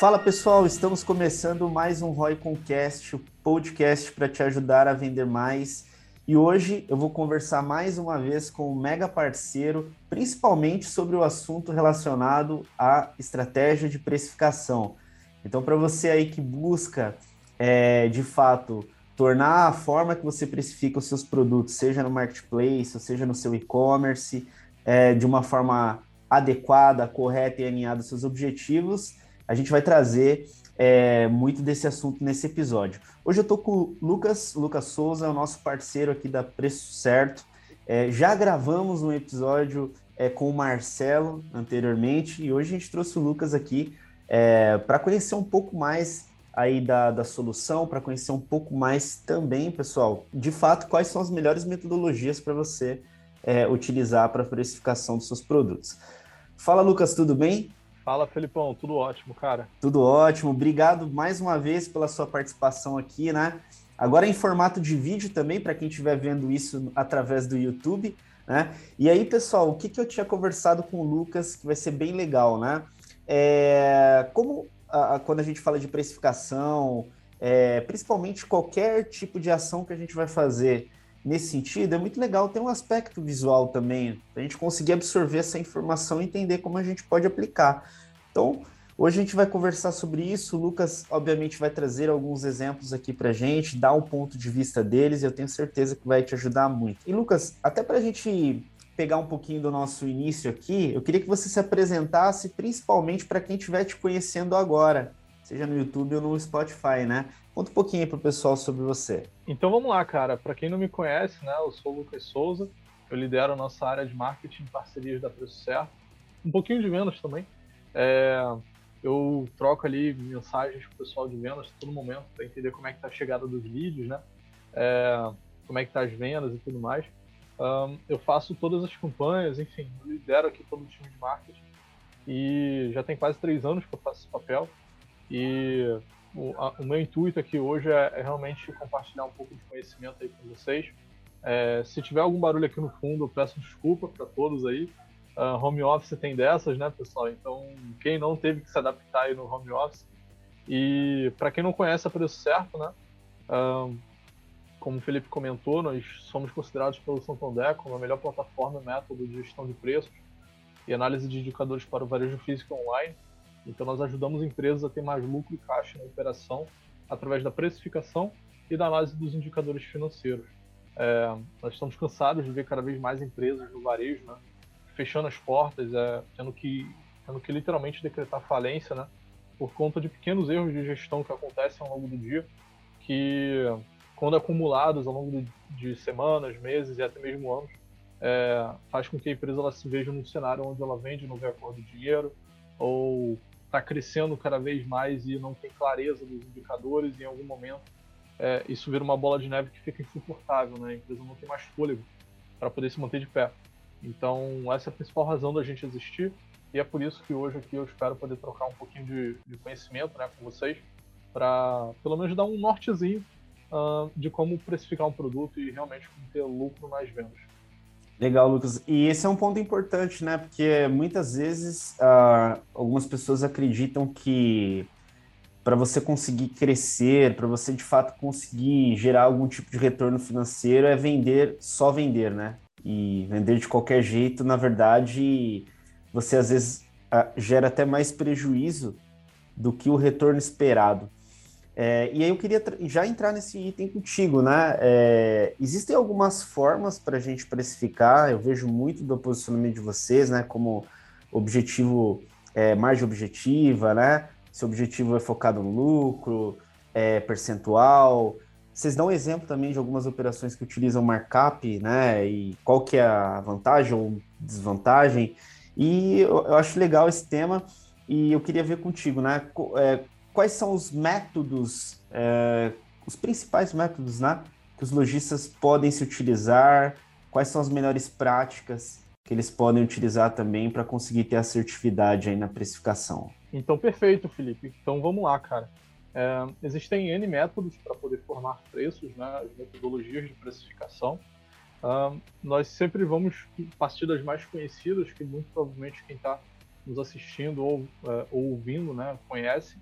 Fala pessoal, estamos começando mais um Roy Concast, o podcast para te ajudar a vender mais. E hoje eu vou conversar mais uma vez com um mega parceiro, principalmente sobre o assunto relacionado à estratégia de precificação. Então, para você aí que busca, é, de fato, tornar a forma que você precifica os seus produtos, seja no marketplace, ou seja no seu e-commerce, é, de uma forma adequada, correta e alinhada aos seus objetivos, a gente vai trazer é, muito desse assunto nesse episódio. Hoje eu estou com o Lucas, Lucas Souza, o nosso parceiro aqui da Preço Certo. É, já gravamos um episódio é, com o Marcelo anteriormente e hoje a gente trouxe o Lucas aqui é, para conhecer um pouco mais aí da, da solução, para conhecer um pouco mais também, pessoal, de fato, quais são as melhores metodologias para você é, utilizar para a precificação dos seus produtos. Fala, Lucas, tudo bem? Fala, Felipão, tudo ótimo, cara. Tudo ótimo. Obrigado mais uma vez pela sua participação aqui, né? Agora em formato de vídeo também, para quem estiver vendo isso através do YouTube, né? E aí, pessoal, o que, que eu tinha conversado com o Lucas, que vai ser bem legal, né? É, como a, quando a gente fala de precificação, é, principalmente qualquer tipo de ação que a gente vai fazer nesse sentido, é muito legal ter um aspecto visual também, a gente conseguir absorver essa informação e entender como a gente pode aplicar. Então, hoje a gente vai conversar sobre isso. O Lucas, obviamente, vai trazer alguns exemplos aqui para gente, dar um ponto de vista deles, e eu tenho certeza que vai te ajudar muito. E, Lucas, até para a gente pegar um pouquinho do nosso início aqui, eu queria que você se apresentasse, principalmente para quem estiver te conhecendo agora, seja no YouTube ou no Spotify, né? Conta um pouquinho para o pessoal sobre você. Então vamos lá, cara. Para quem não me conhece, né, eu sou o Lucas Souza, eu lidero a nossa área de marketing parcerias da Preço Certo, um pouquinho de vendas também. É, eu troco ali mensagens com o pessoal de vendas todo momento para entender como é que tá a chegada dos vídeos, né? É, como é que tá as vendas e tudo mais. Um, eu faço todas as campanhas, enfim, lidero aqui todo o time de marketing e já tem quase três anos que eu faço esse papel. E o, a, o meu intuito aqui hoje é, é, realmente compartilhar um pouco de conhecimento aí com vocês. É, se tiver algum barulho aqui no fundo, eu peço desculpa para todos aí. Uh, home office tem dessas, né, pessoal? Então, quem não teve que se adaptar aí no home office. E para quem não conhece a Preço Certo, né? Uh, como o Felipe comentou, nós somos considerados pelo Santander como a melhor plataforma e método de gestão de preços e análise de indicadores para o varejo físico online. Então, nós ajudamos empresas a ter mais lucro e caixa na operação através da precificação e da análise dos indicadores financeiros. É, nós estamos cansados de ver cada vez mais empresas no varejo, né, fechando as portas, é, tendo, que, tendo que literalmente decretar falência, né, por conta de pequenos erros de gestão que acontecem ao longo do dia, que, quando acumulados ao longo de semanas, meses e até mesmo anos, é, faz com que a empresa ela se veja num cenário onde ela vende não vê a cor do dinheiro, ou está crescendo cada vez mais e não tem clareza dos indicadores, em algum momento é, isso vira uma bola de neve que fica insuportável, né? A empresa não tem mais fôlego para poder se manter de pé. Então, essa é a principal razão da gente existir, e é por isso que hoje aqui eu espero poder trocar um pouquinho de, de conhecimento né, com vocês, para pelo menos dar um nortezinho uh, de como precificar um produto e realmente ter lucro nas vendas. Legal, Lucas. E esse é um ponto importante, né? Porque muitas vezes uh, algumas pessoas acreditam que para você conseguir crescer, para você de fato conseguir gerar algum tipo de retorno financeiro, é vender, só vender, né? E vender de qualquer jeito, na verdade, você às vezes uh, gera até mais prejuízo do que o retorno esperado. É, e aí eu queria já entrar nesse item contigo, né? É, existem algumas formas para a gente precificar, eu vejo muito do posicionamento de vocês, né? Como objetivo, é, margem objetiva, né? Se o objetivo é focado no lucro, é, percentual. Vocês dão exemplo também de algumas operações que utilizam markup, né? E qual que é a vantagem ou desvantagem. E eu, eu acho legal esse tema e eu queria ver contigo, né? É, quais são os métodos, é, os principais métodos, né, que os lojistas podem se utilizar, quais são as melhores práticas que eles podem utilizar também para conseguir ter assertividade aí na precificação. Então, perfeito, Felipe. Então, vamos lá, cara. É, existem N métodos para poder formar preços, né, as metodologias de precificação. Uh, nós sempre vamos partir das mais conhecidas, que muito provavelmente quem está nos assistindo ou, uh, ou, ouvindo né, conhece.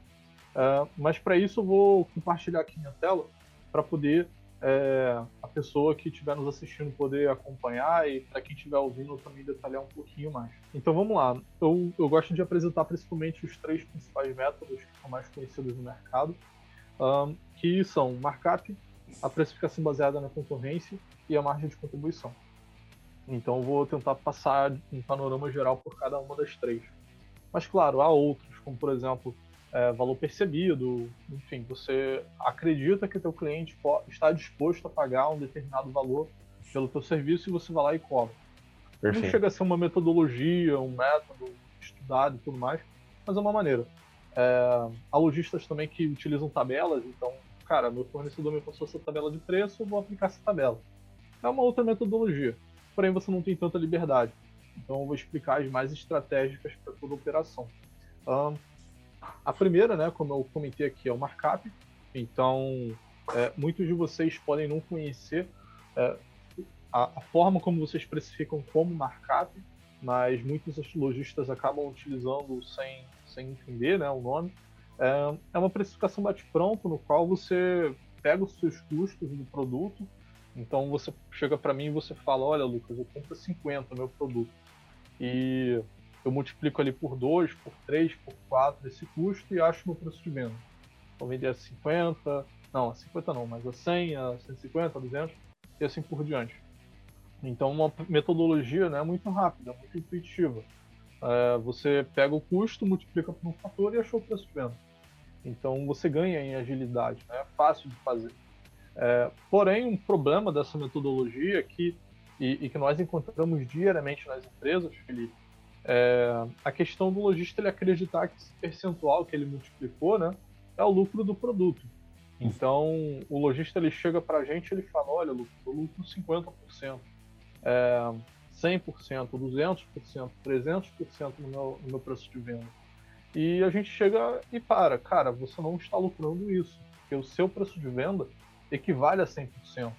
Uh, mas para isso eu vou compartilhar aqui minha tela para poder é, a pessoa que estiver nos assistindo poder acompanhar e para quem estiver ouvindo também detalhar um pouquinho mais. Então vamos lá. Eu, eu gosto de apresentar principalmente os três principais métodos que são mais conhecidos no mercado, um, que são markup, a precificação baseada na concorrência e a margem de contribuição. Então eu vou tentar passar um panorama geral por cada uma das três. Mas claro, há outros, como por exemplo é, valor percebido, enfim, você acredita que teu cliente está disposto a pagar um determinado valor pelo teu serviço e você vai lá e cobra. Perfeito. Não chega a ser uma metodologia, um método estudado e tudo mais, mas é uma maneira. É, há lojistas também que utilizam tabelas, então, cara, meu fornecedor me passou essa tabela de preço, eu vou aplicar essa tabela. É uma outra metodologia, porém você não tem tanta liberdade. Então eu vou explicar as mais estratégicas para toda operação. Um, a primeira, né, como eu comentei aqui, é o markup. Então, é, muitos de vocês podem não conhecer é, a, a, forma como vocês especificam como markup, mas muitos lojistas acabam utilizando sem, sem entender né, o nome. É, é uma precificação bate-pronto, no qual você pega os seus custos do produto. Então, você chega para mim e você fala: Olha, Lucas, eu compro 50 meu produto. E eu multiplico ali por 2, por 3, por 4 esse custo e acho meu preço de venda. Vou vender a 50, não, a 50 não, mas a 100, a 150, a 200 e assim por diante. Então, uma metodologia né, muito rápida, muito intuitiva. É, você pega o custo, multiplica por um fator e achou o preço de venda. Então, você ganha em agilidade, né? é fácil de fazer. É, porém, um problema dessa metodologia é que, e, e que nós encontramos diariamente nas empresas, Felipe, é, a questão do lojista ele acreditar que esse percentual que ele multiplicou, né, é o lucro do produto. Então, o lojista ele chega para a gente ele fala, olha, lucro, eu lucro 50%, é, 100%, 200%, 300% no meu, no meu preço de venda. E a gente chega e para, cara, você não está lucrando isso, porque o seu preço de venda equivale a 100%.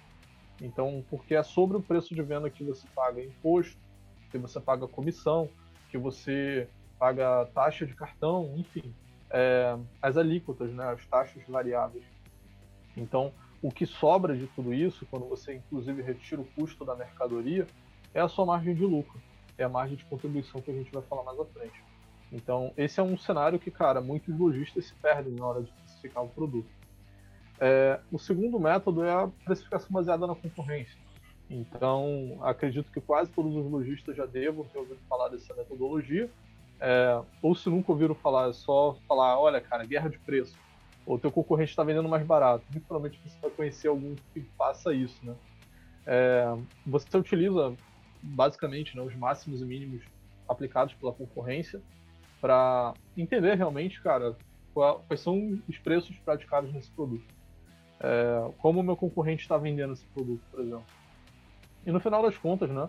Então, porque é sobre o preço de venda que você paga imposto, que você paga comissão, que você paga taxa de cartão, enfim, é, as alíquotas, né, as taxas variáveis. Então, o que sobra de tudo isso, quando você inclusive retira o custo da mercadoria, é a sua margem de lucro, é a margem de contribuição que a gente vai falar mais à frente. Então, esse é um cenário que, cara, muitos lojistas se perdem na hora de precificar o produto. É, o segundo método é a precificação baseada na concorrência. Então, acredito que quase todos os lojistas já devam ter ouvido falar dessa metodologia. É, ou se nunca ouviram falar, é só falar, olha, cara, guerra de preço. Ou teu concorrente está vendendo mais barato. Muito provavelmente você vai conhecer algum que faça isso, né? É, você utiliza basicamente né, os máximos e mínimos aplicados pela concorrência para entender realmente, cara, quais são os preços praticados nesse produto. É, como o meu concorrente está vendendo esse produto, por exemplo. E no final das contas, né,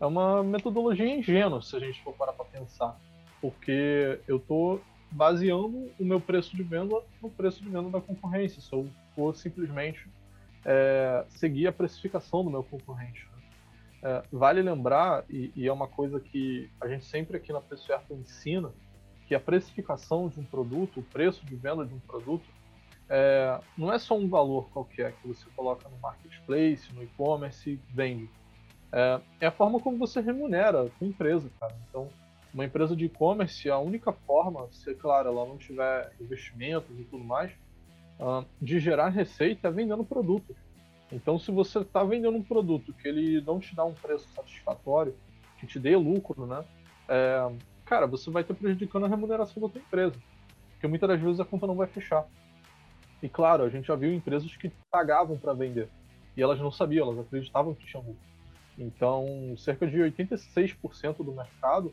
é uma metodologia ingênua, se a gente for parar para pensar. Porque eu estou baseando o meu preço de venda no preço de venda da concorrência. Se eu for simplesmente é, seguir a precificação do meu concorrente. Né? É, vale lembrar, e, e, é uma coisa que a gente sempre aqui na Preço Certo ensina, que a precificação de um produto, o preço de venda de um produto, é, não é só um valor qualquer que você coloca no marketplace, no e-commerce vende. É, é, a forma como você remunera a sua empresa, cara. Então, uma empresa de e-commerce, a única forma, se claro, ela não tiver investimentos e tudo mais, uh, de gerar receita é vendendo produto. Então, se você está vendendo um produto que ele não te dá um preço satisfatório, que te dê lucro, né? É, cara, você vai estar prejudicando a remuneração da sua empresa. Porque muitas das vezes a conta não vai fechar. E claro, a gente já viu empresas que pagavam para vender e elas não sabiam, elas acreditavam que tinham lucro. Então, cerca de 86% do mercado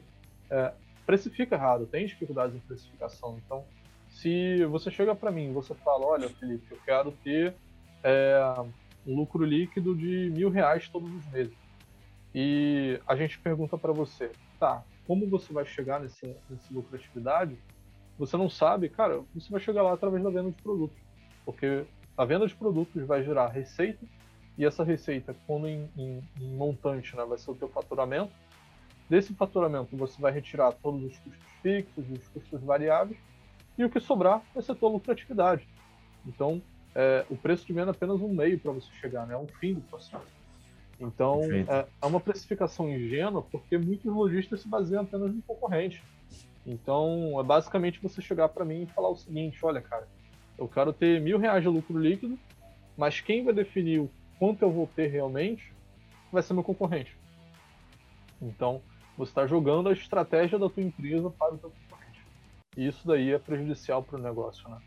é, precifica errado, tem dificuldades em precificação. Então, se você chega para mim e você fala, olha, Felipe, eu quero ter é, um lucro líquido de mil reais todos os meses, e a gente pergunta para você, tá, como você vai chegar nesse, nesse lucratividade? Você não sabe, cara, você vai chegar lá através da venda de produtos porque a venda de produtos vai gerar receita e essa receita, quando em, em, em montante, né, vai ser o teu faturamento. Desse faturamento, você vai retirar todos os custos fixos, os custos variáveis, e o que sobrar vai ser a tua lucratividade. Então, é, o preço de venda é apenas um meio para você chegar, né? é um fim do processo. Então, é, é, uma precificação ingênua porque muitos lojistas se baseiam apenas no concorrente. Então, é basicamente você chegar para mim e falar o seguinte: olha, cara, eu quero ter mil reais de lucro líquido, mas quem vai definir o quanto eu vou ter realmente vai ser meu concorrente. Então, você está jogando a estratégia da tua empresa para o teu concorrente. E isso daí é prejudicial para o negócio, né?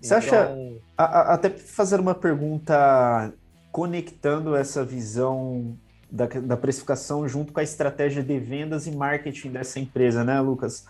Você então... acha, a, a, até fazer uma pergunta conectando essa visão da, da, precificação junto com a estratégia de vendas e marketing dessa empresa, né, Lucas?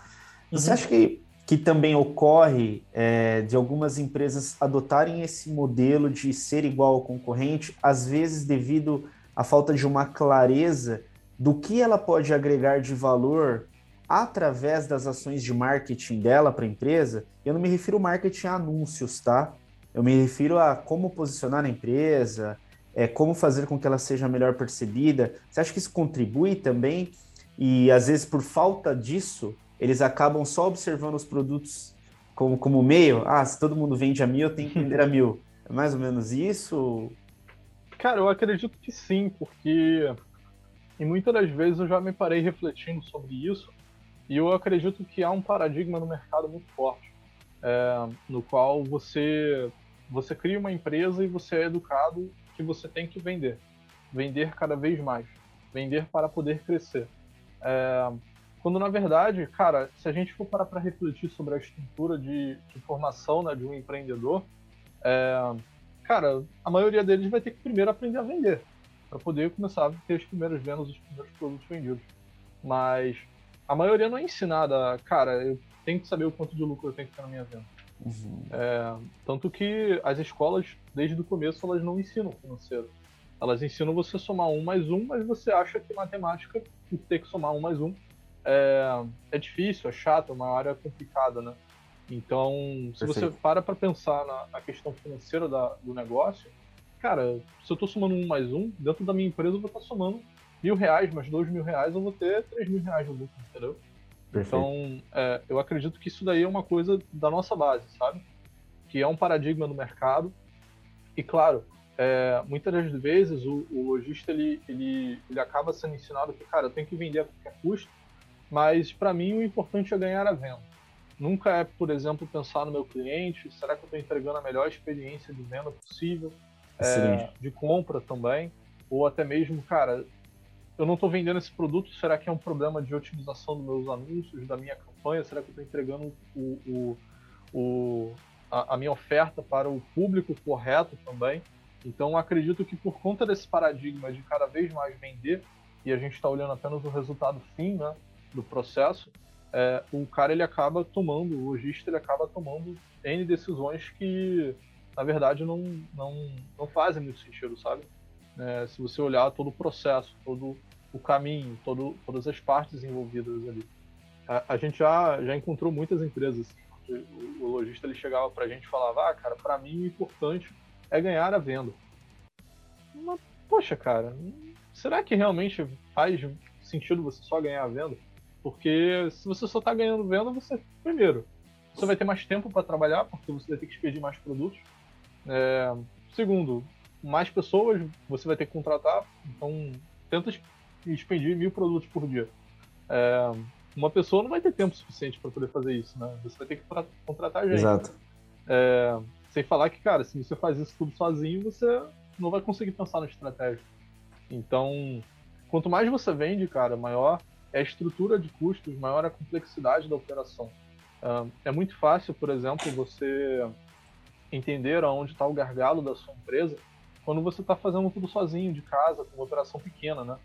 Você uhum. acha que, que também ocorre é, de algumas empresas adotarem esse modelo de ser igual ao concorrente, às vezes devido à falta de uma clareza do que ela pode agregar de valor através das ações de marketing dela para a empresa? Eu não me refiro ao marketing a anúncios, tá? Eu me refiro a como posicionar a empresa, é, como fazer com que ela seja melhor percebida. Você acha que isso contribui também? E às vezes, por falta disso, eles acabam só observando os produtos como, como meio. Ah, se todo mundo vende a mil, eu tenho que vender a mil. É mais ou menos isso? Cara, eu acredito que sim, porque e muitas das vezes eu já me parei refletindo sobre isso e eu acredito que há um paradigma no mercado muito forte, é, no qual você você cria uma empresa e você é educado que você tem que vender. Vender cada vez mais. Vender para poder crescer. É, quando na verdade, cara, se a gente for parar para refletir sobre a estrutura de, de formação né, de um empreendedor, é, cara, a maioria deles vai ter que primeiro aprender a vender para poder começar a ter as primeiras vendas, os primeiros produtos vendidos. Mas a maioria não é ensinada, cara, eu tenho que saber o quanto de lucro eu tenho que ter na minha venda. Uhum. É, tanto que as escolas, desde o começo, elas não ensinam financeiro. Elas ensinam você a somar um mais um, mas você acha que matemática, ter que somar um mais um, é, é difícil, é chato, é uma área complicada, né? Então, se Perfeito. você para para pensar na, na, questão financeira da, do negócio, cara, se eu estou somando um mais um, dentro da minha empresa eu vou estar somando mil reais, mais dois mil reais, eu vou ter três mil reais de lucro, entendeu? Perfeito. Então, é, eu acredito que isso daí é uma coisa da nossa base, sabe? Que é um paradigma no mercado. E, claro, é, muitas das vezes o, o lojista ele, ele, ele acaba sendo ensinado que, cara, eu tenho que vender a qualquer custo, mas para mim o importante é ganhar a venda. Nunca é, por exemplo, pensar no meu cliente, será que eu estou entregando a melhor experiência de venda possível, é, de compra também, ou até mesmo, cara, eu não estou vendendo esse produto, será que é um problema de otimização dos meus anúncios, da minha campanha? Será que eu estou entregando o, o, o a, a, minha oferta para o público correto também? Então, acredito que por conta desse paradigma de cada vez mais vender, e a gente está olhando apenas o resultado fim né, do processo, é, o cara ele acaba tomando, o lojista ele acaba tomando N decisões que, na verdade, não, não, não fazem muito sentido, sabe? É, se você olhar todo o processo, todo o caminho, todo, todas as partes envolvidas ali. A, a gente já, já encontrou muitas empresas. O, o lojista ele chegava para a gente e falava: Ah, cara, para mim o importante é ganhar a venda. Mas, poxa, cara, será que realmente faz sentido você só ganhar a venda? Porque se você só está ganhando venda, você, primeiro, você vai ter mais tempo para trabalhar, porque você vai ter que expedir mais produtos. É, segundo, mais pessoas você vai ter que contratar, então tenta expedir mil produtos por dia. É, uma pessoa não vai ter tempo suficiente para poder fazer isso, né? Você vai ter que contratar gente. Exato. É, sem falar que, cara, se você faz isso tudo sozinho, você não vai conseguir pensar na estratégia. Então, quanto mais você vende, cara, maior é a estrutura de custos, maior a complexidade da operação. É, muito fácil, por exemplo, você entender aonde está o gargalo da sua empresa quando você está fazendo tudo sozinho, de casa, com uma operação pequena, né?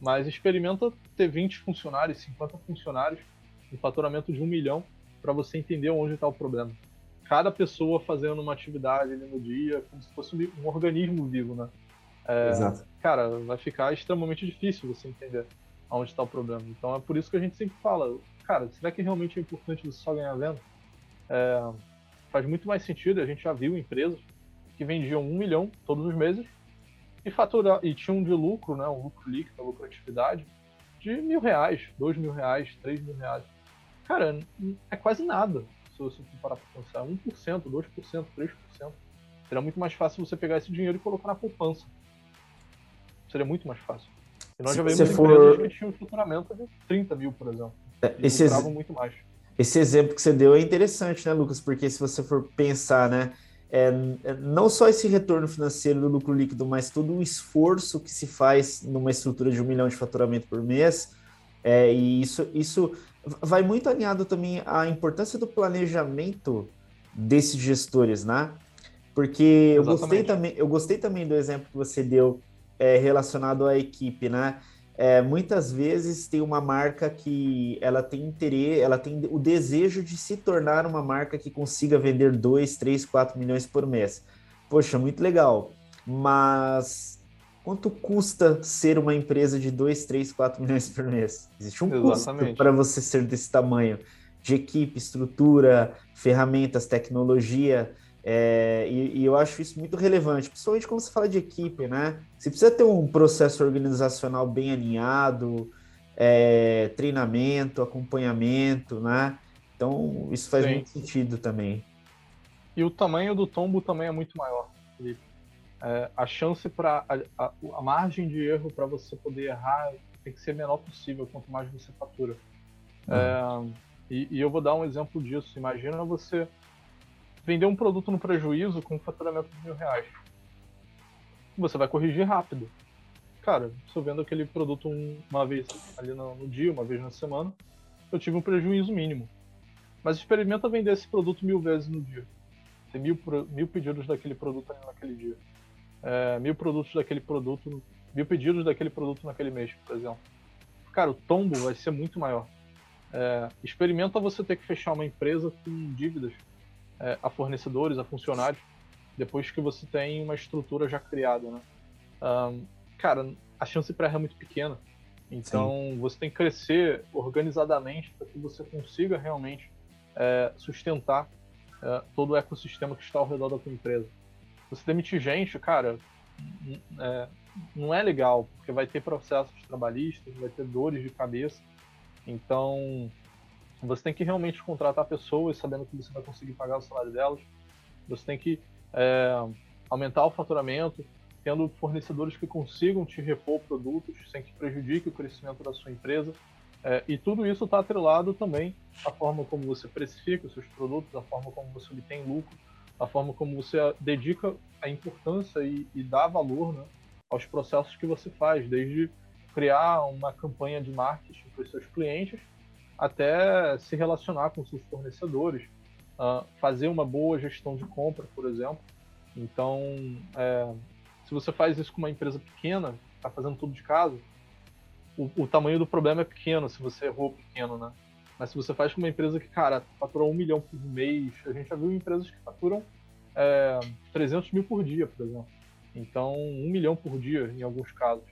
Mas experimenta ter 20 funcionários, 50 funcionários, um faturamento de um milhão, para você entender onde está o problema. Cada pessoa fazendo uma atividade ali no dia, como se fosse um organismo vivo, né? É, Exato. Cara, vai ficar extremamente difícil você entender onde está o problema. Então é por isso que a gente sempre fala, cara, será que realmente é importante só ganhar venda? É, faz muito mais sentido, a gente já viu empresas que vendiam um milhão todos os meses e fatura e tinha um de lucro, né, um lucro líquido, lucratividade de mil reais, dois mil reais, três mil reais. Cara, é quase nada se você parar para pensar. 1%, 2%, 3%. Seria muito mais fácil você pegar esse dinheiro e colocar na poupança. Seria muito mais fácil. E nós se já vimos empresas for... que tinham um faturamento de 30 mil, por exemplo. É, esse, ex... muito mais. esse exemplo que você deu é interessante, né, Lucas? Porque se você for pensar, né, é, é, não só esse retorno financeiro do lucro líquido, mas todo o esforço que se faz numa estrutura de um milhão de faturamento por mês, é, e isso, isso vai muito alinhado também à importância do planejamento desses gestores, né? Porque eu gostei, também, eu gostei também do exemplo que você deu é, relacionado à equipe, né? É, muitas vezes tem uma marca que ela tem interesse, ela tem o desejo de se tornar uma marca que consiga vender 2, 3, 4 milhões por mês. Poxa, muito legal. Mas quanto custa ser uma empresa de 2, 3, 4 milhões por mês? Existe um Exatamente. custo para você ser desse tamanho de equipe, estrutura, ferramentas, tecnologia. É, e, e, eu acho isso muito relevante, principalmente quando você fala de equipe, né? Você precisa ter um processo organizacional bem alinhado, é, treinamento, acompanhamento, né? Então, isso faz Sim. muito sentido também. E o tamanho do tombo também é muito maior, Felipe. É, a chance para a, a, a, margem de erro para você poder errar tem que ser menor possível quanto mais você fatura. É, e, e eu vou dar um exemplo disso. Imagina você vender um produto no prejuízo com um faturamento de mil reais. Você vai corrigir rápido. Cara, se eu vendo aquele produto uma vez ali no, no dia, uma vez na semana, eu tive um prejuízo mínimo. Mas experimenta vender esse produto mil vezes no dia. Tem mil, mil pedidos daquele produto ali naquele dia. É, mil produtos daquele produto, mil pedidos daquele produto naquele mês, por exemplo. Cara, o tombo vai ser muito maior. É, experimenta você ter que fechar uma empresa com dívidas é, a fornecedores, a funcionários, depois que você tem uma estrutura já criada, né? Um, cara, a chance para errar é muito pequena. Então, Sim. você tem que crescer organizadamente para que você consiga realmente é, sustentar é, todo o ecossistema que está ao redor da tua empresa. Você demitir gente, cara, é, não é legal, porque vai ter processos trabalhistas, vai ter dores de cabeça. Então, você tem que realmente contratar pessoas sabendo que você vai conseguir pagar o salário delas. Você tem que é, aumentar o faturamento, tendo fornecedores que consigam te repor produtos sem que prejudique o crescimento da sua empresa. É, e tudo isso está atrelado também à forma como você precifica os seus produtos, à forma como você obtém lucro, à forma como você dedica a importância e, e dá valor né, aos processos que você faz, desde criar uma campanha de marketing para os seus clientes até se relacionar com seus fornecedores, uh, fazer uma boa gestão de compra, por exemplo. Então, é, se você faz isso com uma empresa pequena, está fazendo tudo de casa, o, o, tamanho do problema é pequeno, se você errou pequeno, né? Mas se você faz com uma empresa que, cara, fatura um milhão por mês, a gente já viu empresas que faturam é, 300 mil por dia, por exemplo. Então, um milhão por dia, em alguns casos.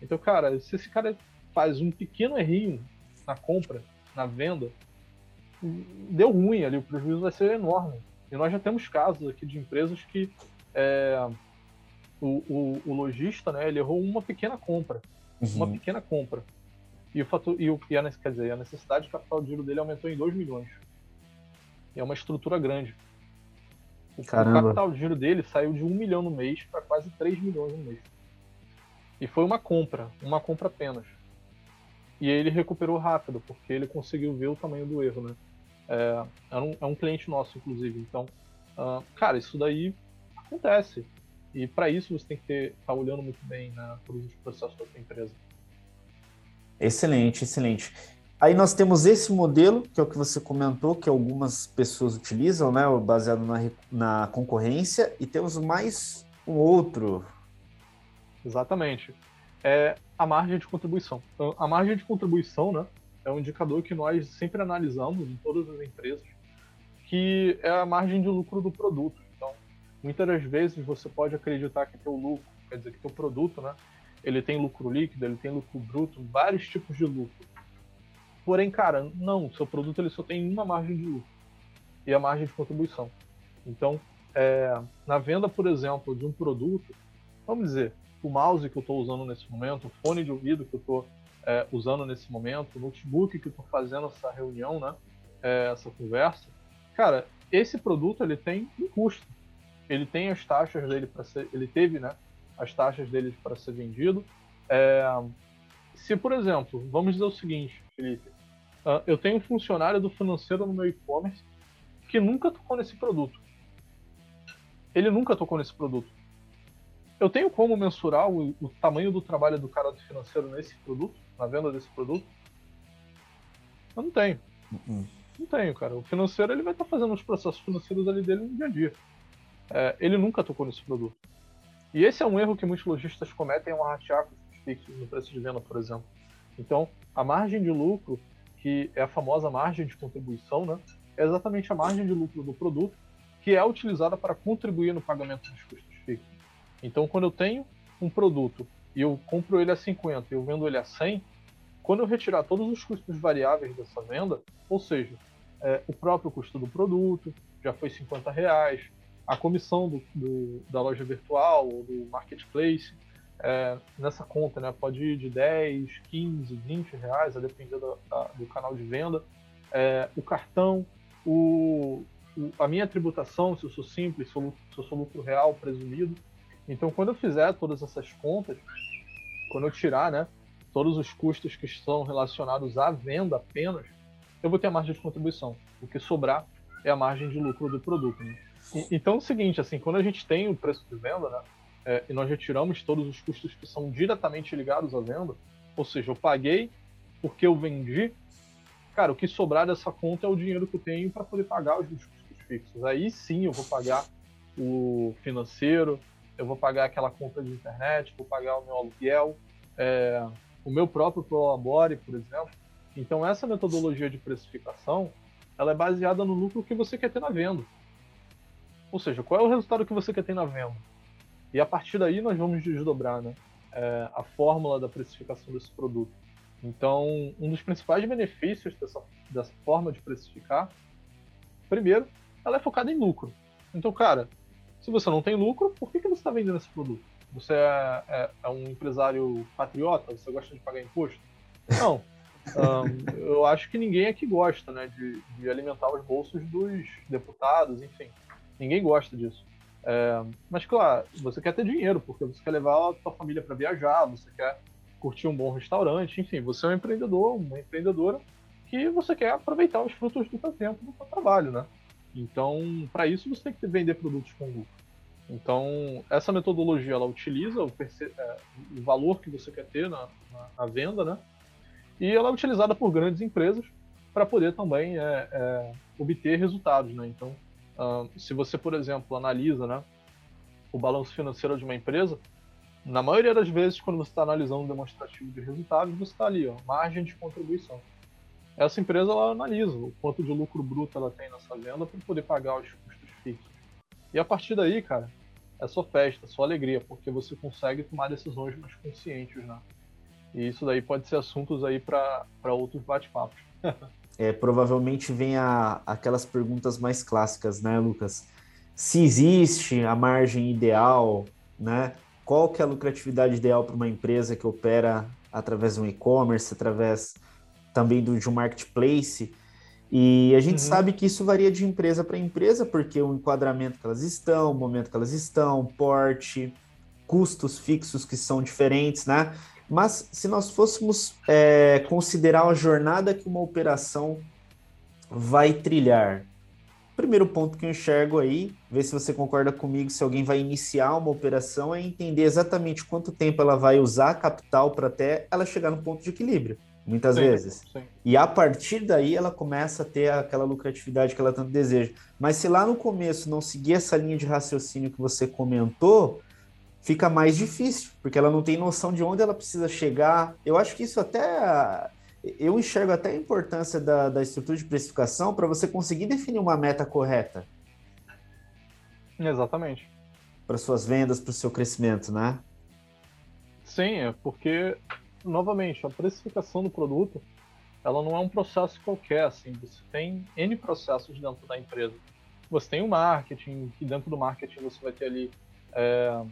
Então, cara, se esse cara faz um pequeno errinho na compra, na venda, deu ruim ali, o prejuízo vai ser enorme. E nós já temos casos aqui de empresas que é, o, o, o, lojista, né, ele errou uma pequena compra, uhum. uma pequena compra. E, o fator, e, o, e a, quer dizer, a necessidade de capital de giro dele aumentou em 2 milhões. E é uma estrutura grande. O, o capital de giro dele saiu de 1 milhão no mês para quase 3 milhões no mês. E foi uma compra, uma compra apenas. E ele recuperou rápido, porque ele conseguiu ver o tamanho do erro, né? É, é, um, é um cliente nosso, inclusive. Então, uh, cara, isso daí acontece. E para isso você tem que estar tá olhando muito bem né, todos os processos da sua empresa. Excelente, excelente. Aí nós temos esse modelo, que é o que você comentou, que algumas pessoas utilizam, né, baseado na, na concorrência, e temos mais um outro. Exatamente é a margem de contribuição. Então, a margem de contribuição né, é um indicador que nós sempre analisamos em todas as empresas, que é a margem de lucro do produto. Então, muitas das vezes você pode acreditar que teu lucro, quer dizer, que teu produto, né, ele tem lucro líquido, ele tem lucro bruto, vários tipos de lucro. Porém, cara, não, seu produto ele só tem uma margem de lucro e a margem de contribuição. Então, é, na venda, por exemplo, de um produto, vamos dizer, o mouse que eu estou usando nesse momento, o fone de ouvido que eu estou é, usando nesse momento, o notebook que eu estou fazendo essa reunião, né, é, essa conversa, cara, esse produto ele tem um custo. Ele tem as taxas dele para ser, ele teve, né, as taxas dele para ser vendido. É, se, por exemplo, vamos dizer o seguinte, Felipe, uh, eu tenho um funcionário do financeiro no meu e-commerce que nunca tocou nesse produto. Ele nunca tocou nesse produto. Eu tenho como mensurar o, o tamanho do trabalho do cara do financeiro nesse produto, na venda desse produto? Eu não tenho. Uhum. Não tenho, cara. O financeiro ele vai estar tá fazendo os processos financeiros ali dele no dia a dia. É, ele nunca tocou nesse produto. E esse é um erro que muitos lojistas cometem ao ratear custos fixos no preço de venda, por exemplo. Então, a margem de lucro, que é a famosa margem de contribuição, né, é exatamente a margem de lucro do produto que é utilizada para contribuir no pagamento dos custos fixos. Então, quando eu tenho um produto e eu compro ele a 50 e eu vendo ele a 100, quando eu retirar todos os custos variáveis dessa venda, ou seja, é, o próprio custo do produto já foi 50 reais, a comissão do, do, da loja virtual ou do marketplace é, nessa conta, né, pode ir de 10, 15, 20 reais, a depender do, da, do canal de venda, é, o cartão, o, o, a minha tributação, se eu sou simples, se eu sou lucro real presumido. Então, quando eu fizer todas essas contas, quando eu tirar né, todos os custos que estão relacionados à venda apenas, eu vou ter a margem de contribuição. O que sobrar é a margem de lucro do produto. Né? Então é o seguinte, assim, quando a gente tem o preço de venda, né, é, e nós retiramos todos os custos que são diretamente ligados à venda, ou seja, eu paguei porque eu vendi, cara, o que sobrar dessa conta é o dinheiro que eu tenho para poder pagar os custos fixos. Aí sim eu vou pagar o financeiro, eu vou pagar aquela conta de internet, vou pagar o meu aluguel, é, o meu próprio Prolabore, por exemplo. Então essa metodologia de precificação, ela é baseada no lucro que você quer ter na venda. Ou seja, qual é o resultado que você quer ter na venda? E a partir daí nós vamos desdobrar né, é, a fórmula da precificação desse produto. Então, um dos principais benefícios dessa, dessa forma de precificar, primeiro, ela é focada em lucro. Então, cara, se você não tem lucro, por que, que você está vendendo esse produto? Você é, é, é, um empresário patriota? Você gosta de pagar imposto? Não. Um, eu acho que ninguém aqui gosta né, de, de, alimentar os bolsos dos deputados, enfim. Ninguém gosta disso. É, mas, claro, você quer ter dinheiro, porque você quer levar a sua família para viajar, você quer curtir um bom restaurante, enfim, você é um empreendedor, uma empreendedora que você quer aproveitar os frutos do seu tempo, do seu trabalho, né? Então, para isso, você tem que vender produtos com lucro. Então, essa metodologia ela utiliza o, é, o valor que você quer ter na, na, na, venda, né? E ela é utilizada por grandes empresas para poder também é, é, obter resultados, né? Então, uh, se você, por exemplo, analisa, né, o balanço financeiro de uma empresa, na maioria das vezes, quando você está analisando um demonstrativo de resultados, você está ali, ó, margem de contribuição. Essa empresa ela analisa o quanto de lucro bruto ela tem nessa venda para poder pagar os custos fixos. E a partir daí, cara, é só festa, só alegria, porque você consegue tomar decisões mais conscientes, né? E isso daí pode ser assuntos aí para outros bate-papos. é, provavelmente vem a, aquelas perguntas mais clássicas, né, Lucas? Se existe a margem ideal, né? Qual que é a lucratividade ideal para uma empresa que opera através de um e-commerce, através também do, de um marketplace? E a gente uhum. sabe que isso varia de empresa para empresa, porque o enquadramento que elas estão, o momento que elas estão, porte, custos fixos que são diferentes, né? Mas se nós fôssemos é, considerar a jornada que uma operação vai trilhar, primeiro ponto que eu enxergo aí, ver se você concorda comigo, se alguém vai iniciar uma operação, é entender exatamente quanto tempo ela vai usar capital para até ela chegar no ponto de equilíbrio muitas sim, vezes. Sim. E a partir daí ela começa a ter aquela lucratividade que ela tanto deseja. Mas se lá no começo não seguir essa linha de raciocínio que você comentou, fica mais difícil, porque ela não tem noção de onde ela precisa chegar. Eu acho que isso até. Eu enxergo até a importância da, da estrutura de precificação para você conseguir definir uma meta correta. Exatamente. Para suas vendas, para o seu crescimento, né? Sim, é porque novamente, a precificação do produto, ela não é um processo qualquer, assim, você tem N processos dentro da empresa. Você tem o marketing, que dentro do marketing você vai ter ali é,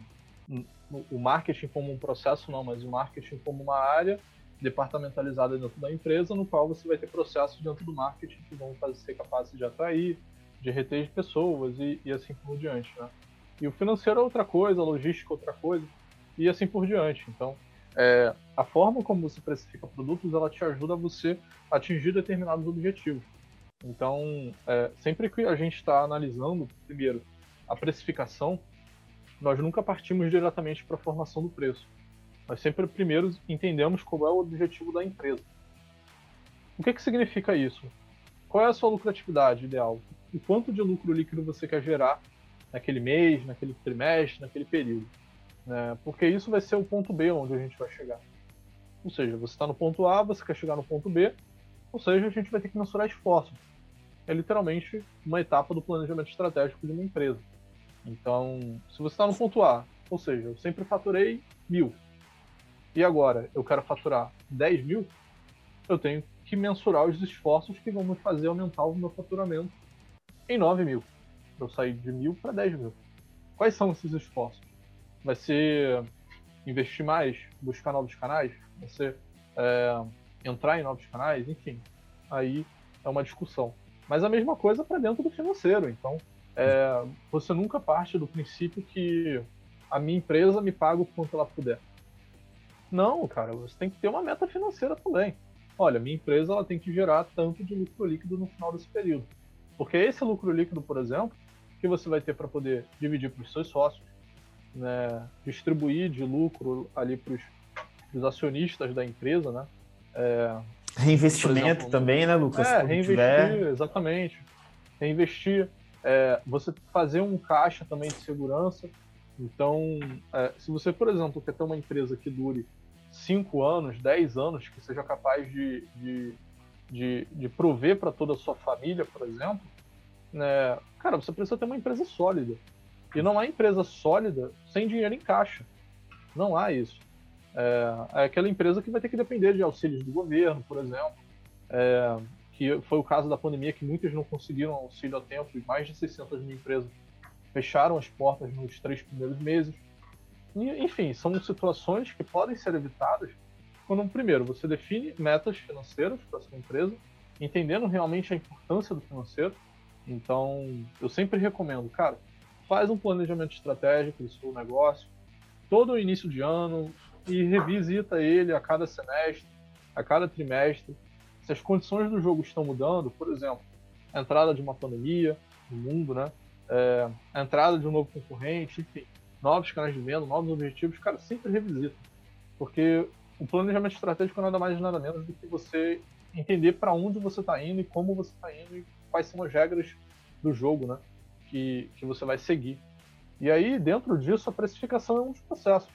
o marketing como um processo não, mas o marketing como uma área departamentalizada dentro da empresa, no qual você vai ter processos dentro do marketing que vão fazer ser capazes de atrair, de reter pessoas e, e assim por diante, né? E o financeiro é outra coisa, a logística é outra coisa e assim por diante. Então, é, a forma como você precifica produtos, ela te ajuda a você atingir determinados objetivos. Então, é, sempre que a gente está analisando, primeiro, a precificação, nós nunca partimos diretamente para a formação do preço. Nós sempre primeiro entendemos qual é o objetivo da empresa. O que, que significa isso? Qual é a sua lucratividade ideal? O quanto de lucro líquido você quer gerar naquele mês, naquele trimestre, naquele período? Né? Porque isso vai ser o ponto B onde a gente vai chegar. Ou seja, você está no ponto A, você quer chegar no ponto B, ou seja, a gente vai ter que mensurar esforços. É literalmente uma etapa do planejamento estratégico de uma empresa. Então, se você está no ponto A, ou seja, eu sempre faturei mil, e agora eu quero faturar 10 mil, eu tenho que mensurar os esforços que vão me fazer aumentar o meu faturamento em 9 mil. Eu sair de mil para 10 mil. Quais são esses esforços? Vai ser investir mais, buscar novos canais? Vai ser é, entrar em novos canais? Enfim, aí é uma discussão. Mas a mesma coisa para dentro do financeiro. Então, é, você nunca parte do princípio que a minha empresa me paga o quanto ela puder. Não, cara, você tem que ter uma meta financeira também. Olha, minha empresa ela tem que gerar tanto de lucro líquido no final desse período. Porque esse lucro líquido, por exemplo, que você vai ter para poder dividir para os seus sócios, né, distribuir de lucro ali para os acionistas da empresa, né? É, Reinvestimento exemplo, também, né, Lucas? É, reinvestir, tiver... exatamente. Reinvestir é, você fazer um caixa também de segurança. Então, é, se você, por exemplo, quer ter uma empresa que dure 5 anos, 10 anos, que seja capaz de, de, de, de prover para toda a sua família, por exemplo, né, cara, você precisa ter uma empresa sólida. E não há empresa sólida sem dinheiro em caixa. Não há isso. É, é aquela empresa que vai ter que depender de auxílios do governo, por exemplo. É, que foi o caso da pandemia, que muitas não conseguiram auxílio a tempo, e mais de 600 mil empresas fecharam as portas nos três primeiros meses. E, enfim, são situações que podem ser evitadas quando, primeiro, você define metas financeiras para sua empresa, entendendo realmente a importância do financeiro. Então, eu sempre recomendo, cara, faz um planejamento estratégico do seu negócio, todo início de ano, e revisita ele a cada semestre, a cada trimestre, se as condições do jogo estão mudando, por exemplo, a entrada de uma pandemia no mundo, né? É, a entrada de um novo concorrente, enfim, novos canais de venda, novos objetivos, cara, sempre revisita. Porque o planejamento estratégico é nada mais nada menos do que você entender para onde você está indo e como você está indo e quais são as regras do jogo, né? Que, que você vai seguir. E aí, dentro disso, a precificação é um dos processos.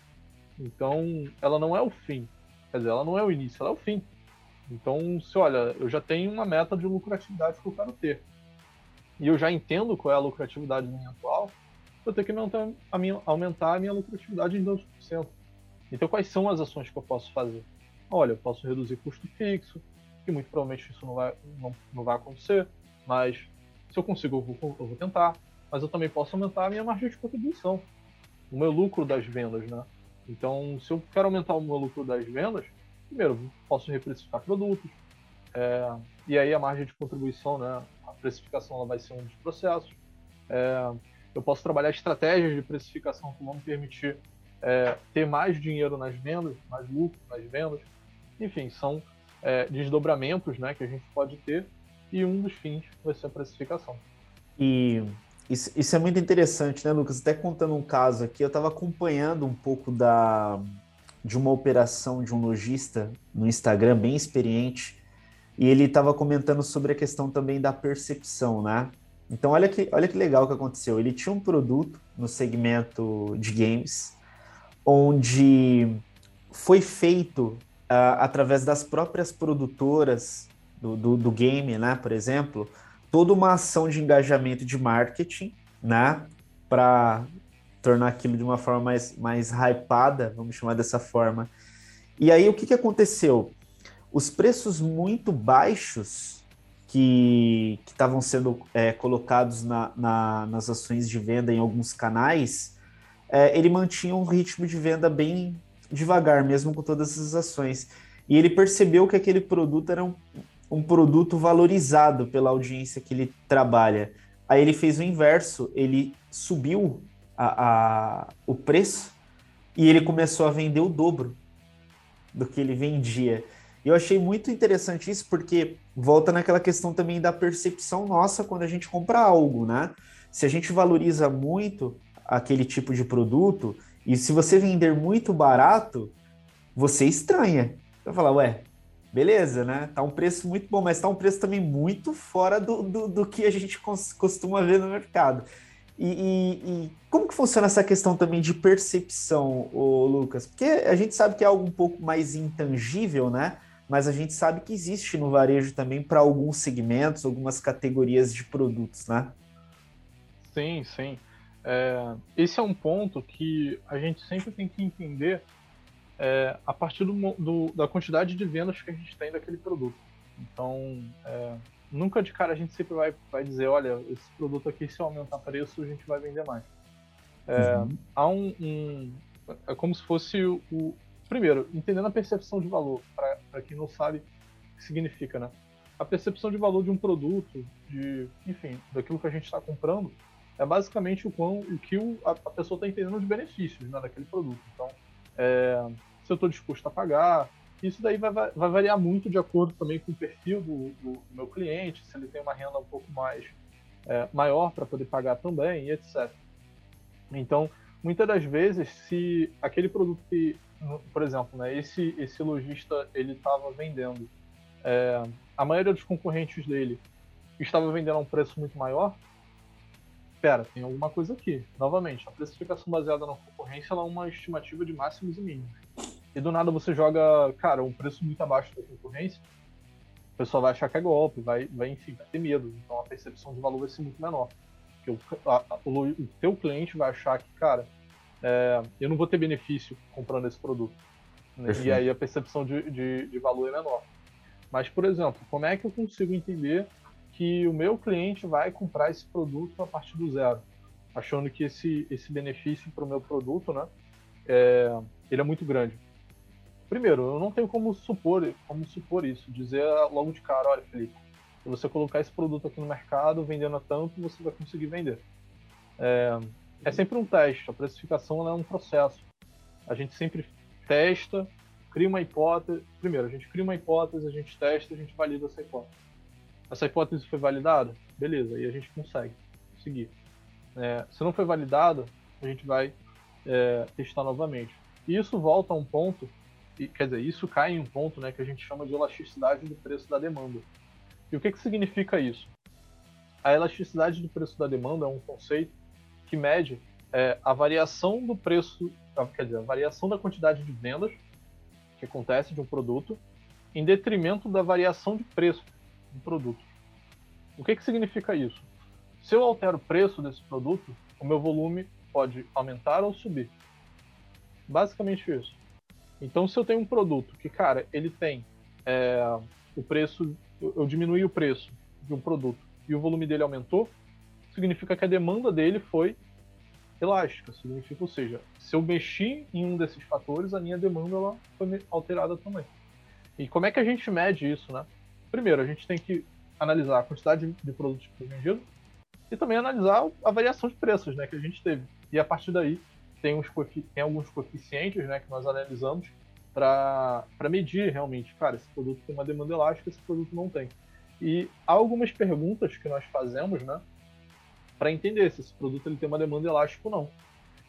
Então, ela não é o fim. Quer dizer, ela não é o início, ela é o fim. Então, se olha, eu já tenho uma meta de lucratividade que eu quero ter. E eu já entendo qual é a lucratividade minha atual, eu tenho que aumentar a minha, aumentar a minha lucratividade em 2%. Então, quais são as ações que eu posso fazer? Olha, eu posso reduzir custo fixo, que muito provavelmente isso não vai, não, não vai acontecer, mas se eu consigo, eu vou, eu vou tentar. Mas eu também posso aumentar a minha margem de contribuição, o meu lucro das vendas, né? Então, se eu quero aumentar o meu lucro das vendas, primeiro, posso reprecificar produtos, é, e aí a margem de contribuição, né, a precificação ela vai ser um dos processos. É, eu posso trabalhar estratégias de precificação que vão me permitir é, ter mais dinheiro nas vendas, mais lucro nas vendas. Enfim, são é, desdobramentos né, que a gente pode ter e um dos fins vai ser a precificação. E isso, isso é muito interessante, né, Lucas? Até contando um caso aqui, eu estava acompanhando um pouco da, de uma operação de um lojista no Instagram, bem experiente, e ele estava comentando sobre a questão também da percepção, né? Então, olha que, olha que legal que aconteceu. Ele tinha um produto no segmento de games, onde foi feito uh, através das próprias produtoras do, do, do, game, né? Por exemplo, toda uma ação de engajamento de marketing, né? Para tornar aquilo de uma forma mais, mais hypada, vamos chamar dessa forma. E aí o que, que aconteceu? Os preços muito baixos que estavam sendo é, colocados na, na, nas ações de venda em alguns canais é, ele mantinha um ritmo de venda bem devagar, mesmo com todas essas ações. E ele percebeu que aquele produto era um, um produto valorizado pela audiência que ele trabalha. Aí ele fez o inverso, ele subiu a, a, o preço e ele começou a vender o dobro do que ele vendia. Eu achei muito interessante isso porque volta naquela questão também da percepção nossa quando a gente compra algo, né? Se a gente valoriza muito aquele tipo de produto e se você vender muito barato, você estranha. Vai falar, ué, beleza, né? Tá um preço muito bom, mas tá um preço também muito fora do, do, do que a gente costuma ver no mercado. E, e, e, como que funciona essa questão também de percepção, ô Lucas? Porque a gente sabe que é algo um pouco mais intangível, né? Mas a gente sabe que existe no varejo também para alguns segmentos, algumas categorias de produtos, né? Sim, sim. É, esse é um ponto que a gente sempre tem que entender é, a partir do, do, da quantidade de vendas que a gente tem daquele produto. Então, é, nunca de cara a gente sempre vai, vai dizer, olha, esse produto aqui, se aumentar preço, a gente vai vender mais. É, uhum. Há um, um, É como se fosse o. o primeiro, entendendo a percepção de valor, para quem não sabe o que significa, né? A percepção de valor de um produto, de, enfim, daquilo que a gente está comprando, é basicamente o, quão, o que o, a, a, pessoa está entendendo de benefícios né, daquele produto. Então, é, se eu estou disposto a pagar, isso daí vai, vai, variar muito de acordo também com o perfil do, do, meu cliente, se ele tem uma renda um pouco mais é, maior para poder pagar também, e etc. Então, muitas das vezes, se aquele produto que, por exemplo, né, esse, esse lojista ele estava vendendo, é, a maioria dos concorrentes dele estava vendendo a um preço muito maior, pera, tem alguma coisa aqui. Novamente, a precificação baseada na concorrência é uma estimativa de máximos e mínimos e do nada você joga, cara, um preço muito abaixo da concorrência, o pessoal vai achar que é golpe, vai, vai enfim, vai ter medo. Então a percepção de valor vai ser muito menor. Porque o, a, o, o teu cliente vai achar que, cara, é, eu não vou ter benefício comprando esse produto. Né? E aí a percepção de, de, de valor é menor. Mas, por exemplo, como é que eu consigo entender que o meu cliente vai comprar esse produto a partir do zero? Achando que esse, esse benefício para o meu produto, né, é, ele é muito grande. Primeiro, eu não tenho como supor, como supor isso, dizer logo de cara, olha, Felipe, se você colocar esse produto aqui no mercado, vendendo a tanto, você vai conseguir vender. É, é sempre um teste, a precificação é um processo. A gente sempre testa, cria uma hipótese. Primeiro, a gente cria uma hipótese, a gente testa, a gente valida essa hipótese. Essa hipótese foi validada? Beleza, aí a gente consegue seguir. É, se não foi validada, a gente vai é, testar novamente. E isso volta a um ponto quer dizer, isso cai em um ponto né, que a gente chama de elasticidade do preço da demanda. E o que, que significa isso? A elasticidade do preço da demanda é um conceito que mede é, a variação do preço, quer dizer, a variação da quantidade de vendas que acontece de um produto em detrimento da variação de preço do produto. O que, que significa isso? Se eu altero o preço desse produto, o meu volume pode aumentar ou subir. Basicamente isso. Então, se eu tenho um produto que, cara, ele tem é, o preço, eu diminui o preço de um produto e o volume dele aumentou, significa que a demanda dele foi elástica. Significa, ou seja, se eu mexi em um desses fatores, a minha demanda ela foi alterada também. E como é que a gente mede isso, né? Primeiro, a gente tem que analisar a quantidade de produtos que foi vendido e também analisar a variação de preços, né, que a gente teve. E a partir daí tem, uns, tem alguns coeficientes né, que nós analisamos para medir realmente, cara, esse produto tem uma demanda elástica, esse produto não tem. E há algumas perguntas que nós fazemos né, para entender se esse produto ele tem uma demanda elástica ou não.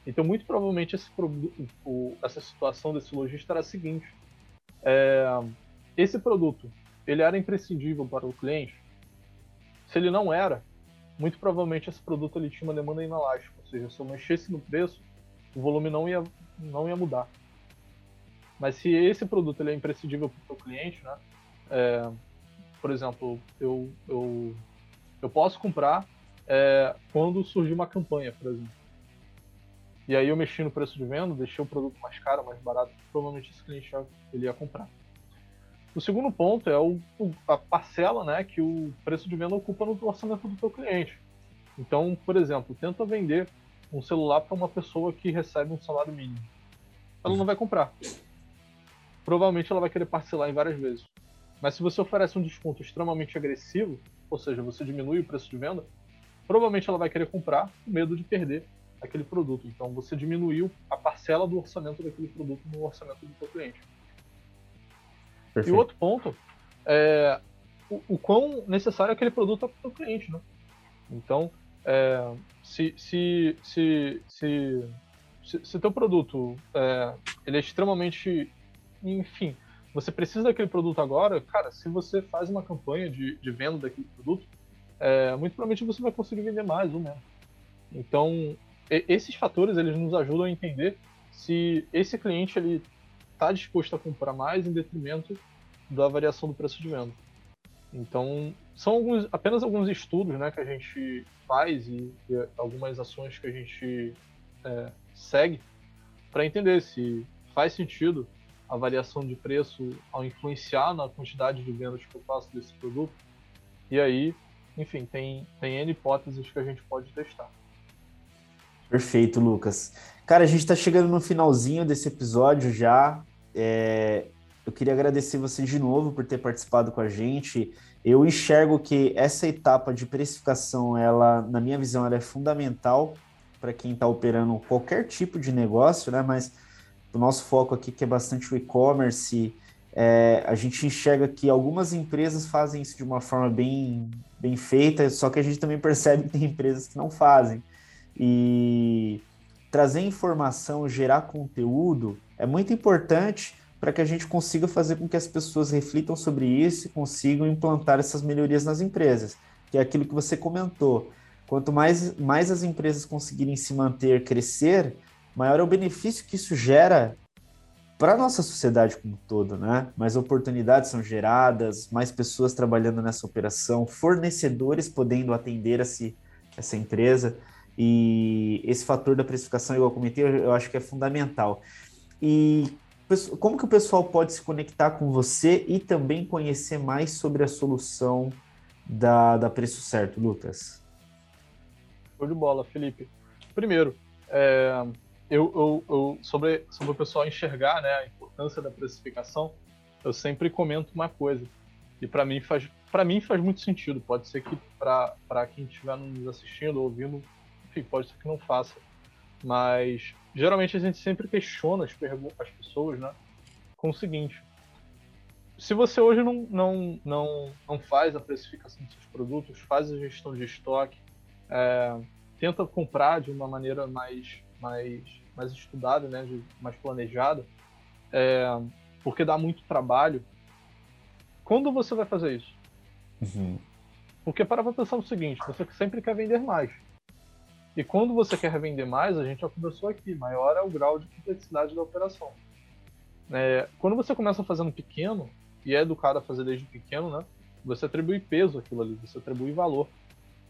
Então, muito provavelmente, esse o, essa situação desse lojista era a seguinte: é, esse produto ele era imprescindível para o cliente? Se ele não era, muito provavelmente esse produto ele tinha uma demanda inelástica, ou seja, se eu mexesse no preço, o volume não ia, não ia mudar. Mas se esse produto ele é imprescindível para o cliente, né? É, por exemplo, eu, eu, eu posso comprar é, quando surgir uma campanha, por exemplo. E aí eu mexi no preço de venda, deixei o produto mais caro, mais barato, provavelmente esse cliente ele ia comprar. O segundo ponto é o, a parcela né, que o preço de venda ocupa no orçamento do teu cliente. Então, por exemplo, tenta vender um celular para uma pessoa que recebe um salário mínimo. Ela não vai comprar. Provavelmente ela vai querer parcelar em várias vezes. Mas se você oferece um desconto extremamente agressivo, ou seja, você diminui o preço de venda, provavelmente ela vai querer comprar com medo de perder aquele produto. Então você diminuiu a parcela do orçamento daquele produto no orçamento do seu cliente. Perfeito. E o outro ponto é o, o quão necessário aquele produto é para o cliente, né? Então, é, se, se, se, se, se, se teu produto é, ele é extremamente, enfim, você precisa daquele produto agora, cara, se você faz uma campanha de, de venda daquele produto, é, muito provavelmente você vai conseguir vender mais ou menos. Então, e, esses fatores eles nos ajudam a entender se esse cliente ele está disposto a comprar mais em detrimento da variação do preço de venda. Então, são alguns, apenas alguns estudos né, que a gente faz e, e algumas ações que a gente é, segue para entender se faz sentido a variação de preço ao influenciar na quantidade de vendas que eu faço desse produto. E aí, enfim, tem, tem N hipóteses que a gente pode testar. Perfeito, Lucas. Cara, a gente está chegando no finalzinho desse episódio já. É, eu queria agradecer você de novo por ter participado com a gente. Eu enxergo que essa etapa de precificação, ela, na minha visão, ela é fundamental para quem está operando qualquer tipo de negócio, né? Mas o nosso foco aqui, que é bastante o e-commerce, é, a gente enxerga que algumas empresas fazem isso de uma forma bem, bem feita, só que a gente também percebe que tem empresas que não fazem. E trazer informação, gerar conteúdo é muito importante para que a gente consiga fazer com que as pessoas reflitam sobre isso e consigam implantar essas melhorias nas empresas, que é aquilo que você comentou. Quanto mais, mais as empresas conseguirem se manter, crescer, maior é o benefício que isso gera para a nossa sociedade como um todo, né? Mais oportunidades são geradas, mais pessoas trabalhando nessa operação, fornecedores podendo atender esse, essa empresa. E esse fator da precificação, igual eu comentei, eu acho que é fundamental. E como que o pessoal pode se conectar com você e também conhecer mais sobre a solução da, da Preço Certo, Lucas? Show de bola, Felipe. Primeiro, é, eu, eu, eu, sobre, sobre o pessoal enxergar né, a importância da precificação, eu sempre comento uma coisa. E para mim faz para mim faz muito sentido. Pode ser que para quem estiver nos assistindo ou ouvindo, enfim, pode ser que não faça. Mas geralmente a gente sempre questiona as, as pessoas, né? Com o seguinte: se você hoje não, não, não, não faz a precificação dos seus produtos, faz a gestão de estoque, é, tenta comprar de uma maneira mais, mais, mais estudada, né? De, mais planejada, é, porque dá muito trabalho. Quando você vai fazer isso? Uhum. Porque para pensar o seguinte: você sempre quer vender mais. E quando você quer vender mais, a gente já conversou aqui, maior é o grau de complexidade da operação. É, quando você começa fazendo pequeno, e é educado a fazer desde pequeno, né? Você atribui peso àquilo ali, você atribui valor.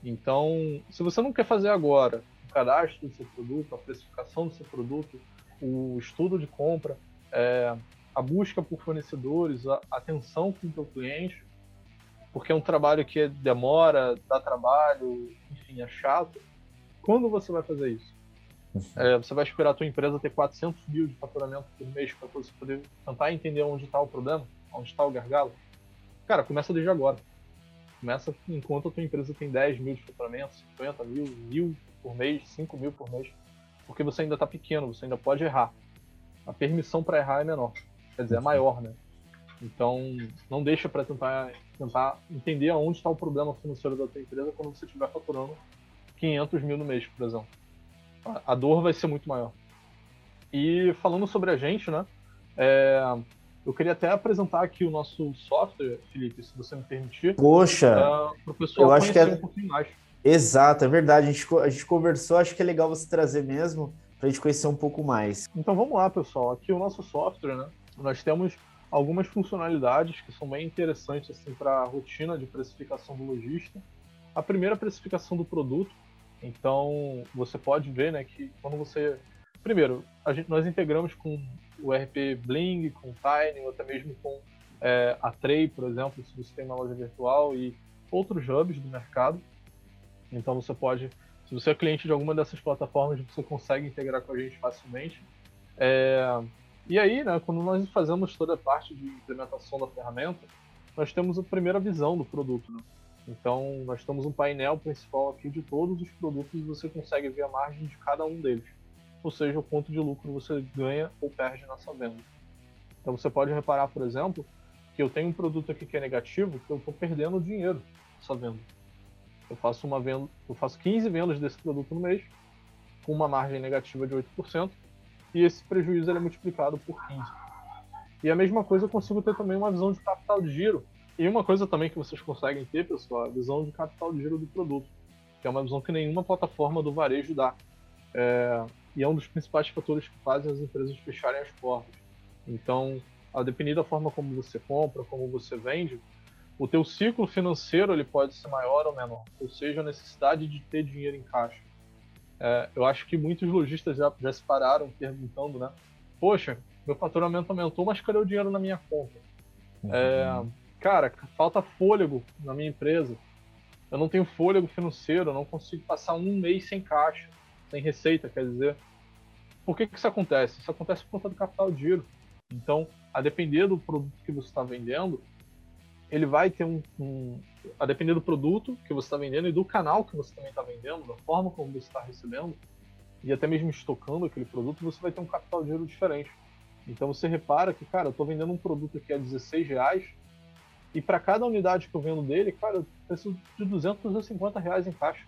Então, se você não quer fazer agora o cadastro do seu produto, a precificação do seu produto, o estudo de compra, é, a busca por fornecedores, a atenção com o seu cliente, porque é um trabalho que demora, dá trabalho, enfim, é chato. Quando você vai fazer isso? É, você vai esperar a tua empresa ter 400 mil de faturamento por mês para você poder tentar entender onde está o problema, onde está o gargalo? Cara, começa desde agora. Começa enquanto a tua empresa tem 10 mil de faturamento, 50 mil, mil por mês, 5 mil por mês. Porque você ainda está pequeno, você ainda pode errar. A permissão para errar é menor. Quer dizer, é maior, né? Então, não deixa para tentar, tentar entender aonde está o problema financeiro da tua empresa quando você estiver faturando 500 mil no mês, por exemplo. A dor vai ser muito maior. E falando sobre a gente, né? É, eu queria até apresentar aqui o nosso software, Felipe, se você me permitir. Poxa! Para o pessoal eu acho que é... um pouquinho mais. Exato, é verdade. A gente, a gente conversou, acho que é legal você trazer mesmo para a gente conhecer um pouco mais. Então vamos lá, pessoal. Aqui o nosso software, né? Nós temos algumas funcionalidades que são bem interessantes assim, para a rotina de precificação do lojista. A primeira, a precificação do produto. Então, você pode ver né, que quando você. Primeiro, gente, nós integramos com o RP Bling, com Tiny, ou até mesmo com é, a Tray, por exemplo, se você tem uma loja virtual e outros hubs do mercado. Então, você pode Se você é cliente de alguma dessas plataformas, você consegue integrar com a gente facilmente. É... E aí, né, quando nós fazemos toda a parte de implementação da ferramenta, nós temos a primeira visão do produto. Né? Então, nós temos um painel principal aqui de todos os produtos e você consegue ver a margem de cada um deles. Ou seja, o quanto de lucro você ganha ou perde nessa venda. Então, você pode reparar, por exemplo, que eu tenho um produto aqui que é negativo, que eu estou perdendo dinheiro nessa venda. Eu faço uma venda, eu faço 15 vendas desse produto no mês, com uma margem negativa de 8%, e esse prejuízo é multiplicado por 15. E a mesma coisa eu consigo ter também uma visão de capital de giro. E uma coisa também que vocês conseguem ter, pessoal, é a visão de capital de giro do produto, que é uma visão que nenhuma plataforma do varejo dá. É, e é um dos principais fatores que fazem as empresas fecharem as portas. Então, a depender da forma como você compra, como você vende, o teu ciclo financeiro ele pode ser maior ou menor, ou seja, a necessidade de ter dinheiro em caixa. É, eu acho que muitos lojistas já, já se pararam perguntando, né? Poxa, meu faturamento aumentou, mas cadê o dinheiro na minha conta? Uhum. É, cara, falta fôlego na minha empresa. Eu não tenho fôlego financeiro, eu não consigo passar um mês sem caixa, sem receita, quer dizer. Por que, que isso acontece? Isso acontece por conta do capital de giro. Então, a depender do produto que você está vendendo, ele vai ter um, um, a depender do produto que você está vendendo e do canal que você também está vendendo, da forma como você está recebendo e até mesmo estocando aquele produto, você vai ter um capital de giro diferente. Então você repara que, cara, eu estou vendendo um produto aqui a 16 reais e para cada unidade que eu vendo dele, cara, eu preciso de 250 reais em caixa.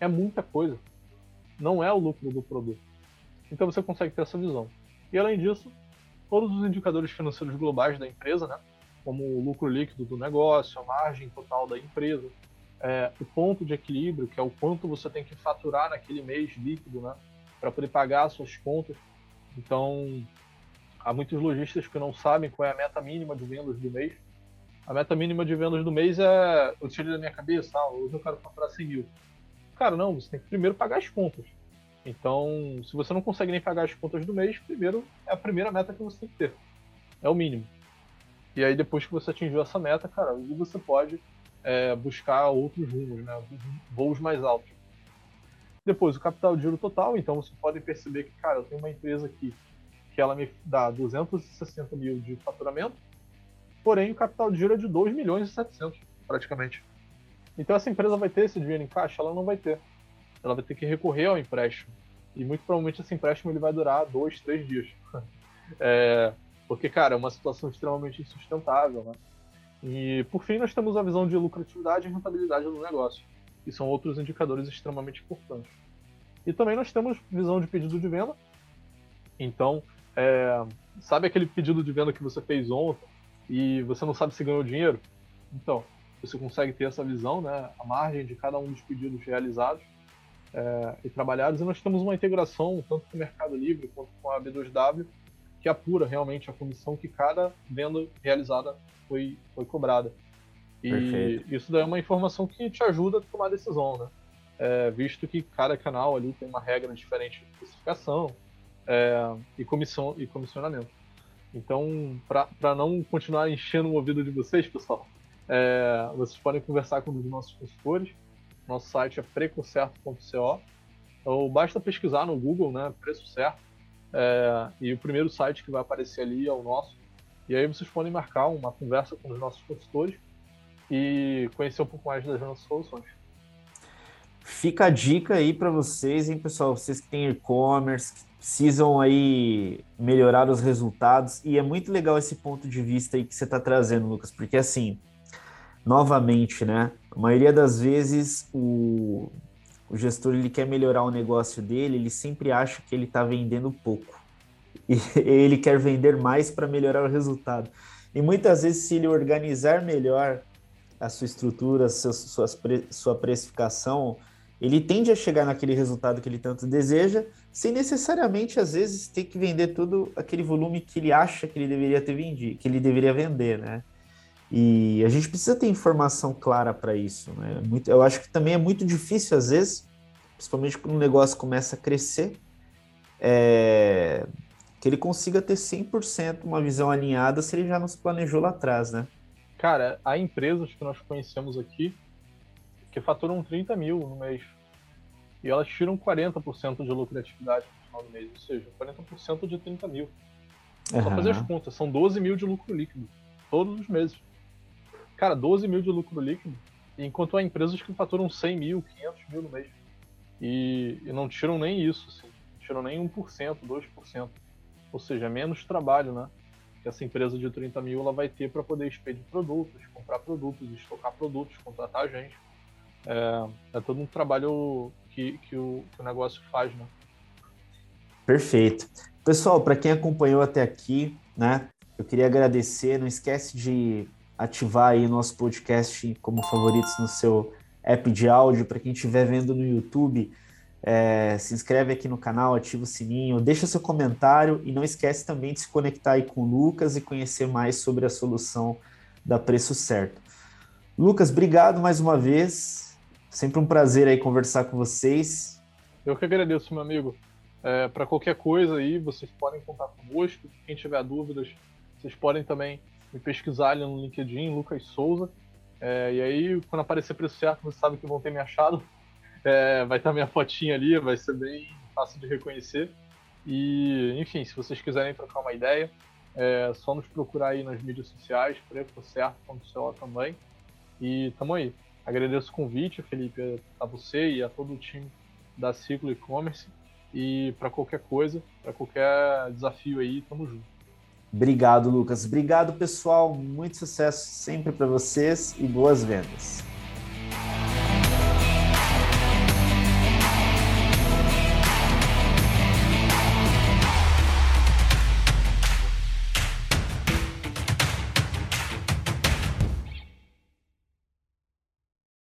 É muita coisa. Não é o lucro do produto. Então você consegue ter essa visão. E além disso, todos os indicadores financeiros globais da empresa, né? como o lucro líquido do negócio, a margem total da empresa, é, o ponto de equilíbrio, que é o quanto você tem que faturar naquele mês líquido, né, para poder pagar as suas contas. Então, há muitos lojistas que não sabem qual é a meta mínima de vendas do mês. A meta mínima de vendas do mês é, eu tirei da minha cabeça, ah, hoje eu quero faturar 100 mil. Cara, não, você tem que primeiro pagar as contas. Então, se você não consegue nem pagar as contas do mês, primeiro é a primeira meta que você tem que ter. É o mínimo. E aí, depois que você atingiu essa meta, cara, você pode é, buscar outros rumos, né? Voos mais altos. Depois, o capital de giro total. Então, você pode perceber que, cara, eu tenho uma empresa aqui que ela me dá 260 mil de faturamento, porém, o capital de giro é de 2 milhões e 700, praticamente. Então, essa empresa vai ter esse dinheiro em caixa? Ela não vai ter. Ela vai ter que recorrer ao empréstimo. E muito provavelmente esse empréstimo ele vai durar dois, três dias. é, porque, cara, é uma situação extremamente insustentável, né? E, por fim, nós temos a visão de lucratividade e rentabilidade do negócio, que são outros indicadores extremamente importantes. E também nós temos visão de pedido de venda. Então, é, sabe aquele pedido de venda que você fez ontem e você não sabe se ganhou dinheiro? Então, você consegue ter essa visão, né, a margem de cada um dos pedidos realizados é, e trabalhados. E nós temos uma integração tanto com o Mercado Livre quanto com a B2W, que apura realmente a comissão que cada venda realizada foi, foi cobrada. E Perfeito. isso daí é uma informação que te ajuda a tomar decisão, né? É, visto que cada canal ali tem uma regra diferente de especificação é, e comissão e comissionamento. Então, para não continuar enchendo o ouvido de vocês, pessoal, é, vocês podem conversar com um dos nossos consultores. Nosso site é precocerto.co. Ou basta pesquisar no Google, né, preço certo, é, e o primeiro site que vai aparecer ali é o nosso. E aí vocês podem marcar uma conversa com os nossos consultores e conhecer um pouco mais das nossas soluções. Fica a dica aí para vocês, hein, pessoal? Vocês que têm e-commerce, que precisam aí melhorar os resultados. E é muito legal esse ponto de vista aí que você está trazendo, Lucas, porque assim, novamente, né? A maioria das vezes o o gestor ele quer melhorar o negócio dele, ele sempre acha que ele está vendendo pouco. E ele quer vender mais para melhorar o resultado. E muitas vezes, se ele organizar melhor a sua estrutura, suas, suas, sua precificação, ele tende a chegar naquele resultado que ele tanto deseja, sem necessariamente, às vezes, ter que vender todo aquele volume que ele acha que ele deveria ter vendido, que ele deveria vender, né? E a gente precisa ter informação clara para isso. Né? Muito, eu acho que também é muito difícil, às vezes, principalmente quando o negócio começa a crescer, é, que ele consiga ter 100% uma visão alinhada se ele já não se planejou lá atrás, né? Cara, há empresas que nós conhecemos aqui que faturam 30 mil no mês. e elas tiram 40% de lucratividade no final do mês, ou seja, 40% de 30 mil. Uhum. Só fazer as contas, são 12 mil de lucro líquido, todos os meses. Cara, 12 mil de lucro líquido, enquanto há empresas que faturam 100 mil, 500 mil no mês. E, e não tiram nem isso, assim, tiram nem 1%, 2%. Ou seja, é menos trabalho, né? Que essa empresa de 30 mil ela vai ter para poder expedir produtos, comprar produtos, estocar produtos, contratar gente. É, é todo um trabalho que, que, o, que o negócio faz, né? Perfeito. Pessoal, para quem acompanhou até aqui, né? Eu queria agradecer. Não esquece de ativar aí nosso podcast como favoritos no seu app de áudio. Para quem estiver vendo no YouTube, é, se inscreve aqui no canal, ativa o sininho, deixa seu comentário e não esquece também de se conectar aí com o Lucas e conhecer mais sobre a solução da Preço Certo. Lucas, obrigado mais uma vez. Sempre um prazer aí conversar com vocês. Eu que agradeço, meu amigo. É, Para qualquer coisa aí, vocês podem contar conosco. Quem tiver dúvidas, vocês podem também me pesquisar ali no LinkedIn, Lucas Souza. É, e aí, quando aparecer preço certo, vocês sabem que vão ter me achado. É, vai estar minha fotinha ali, vai ser bem fácil de reconhecer. E, enfim, se vocês quiserem trocar uma ideia, é só nos procurar aí nas mídias sociais, preçocerto.co também. E tamo aí. Agradeço o convite, Felipe, a você e a todo o time da Ciclo E-Commerce. E para qualquer coisa, para qualquer desafio aí, tamo junto. Obrigado, Lucas. Obrigado, pessoal. Muito sucesso sempre para vocês e boas vendas.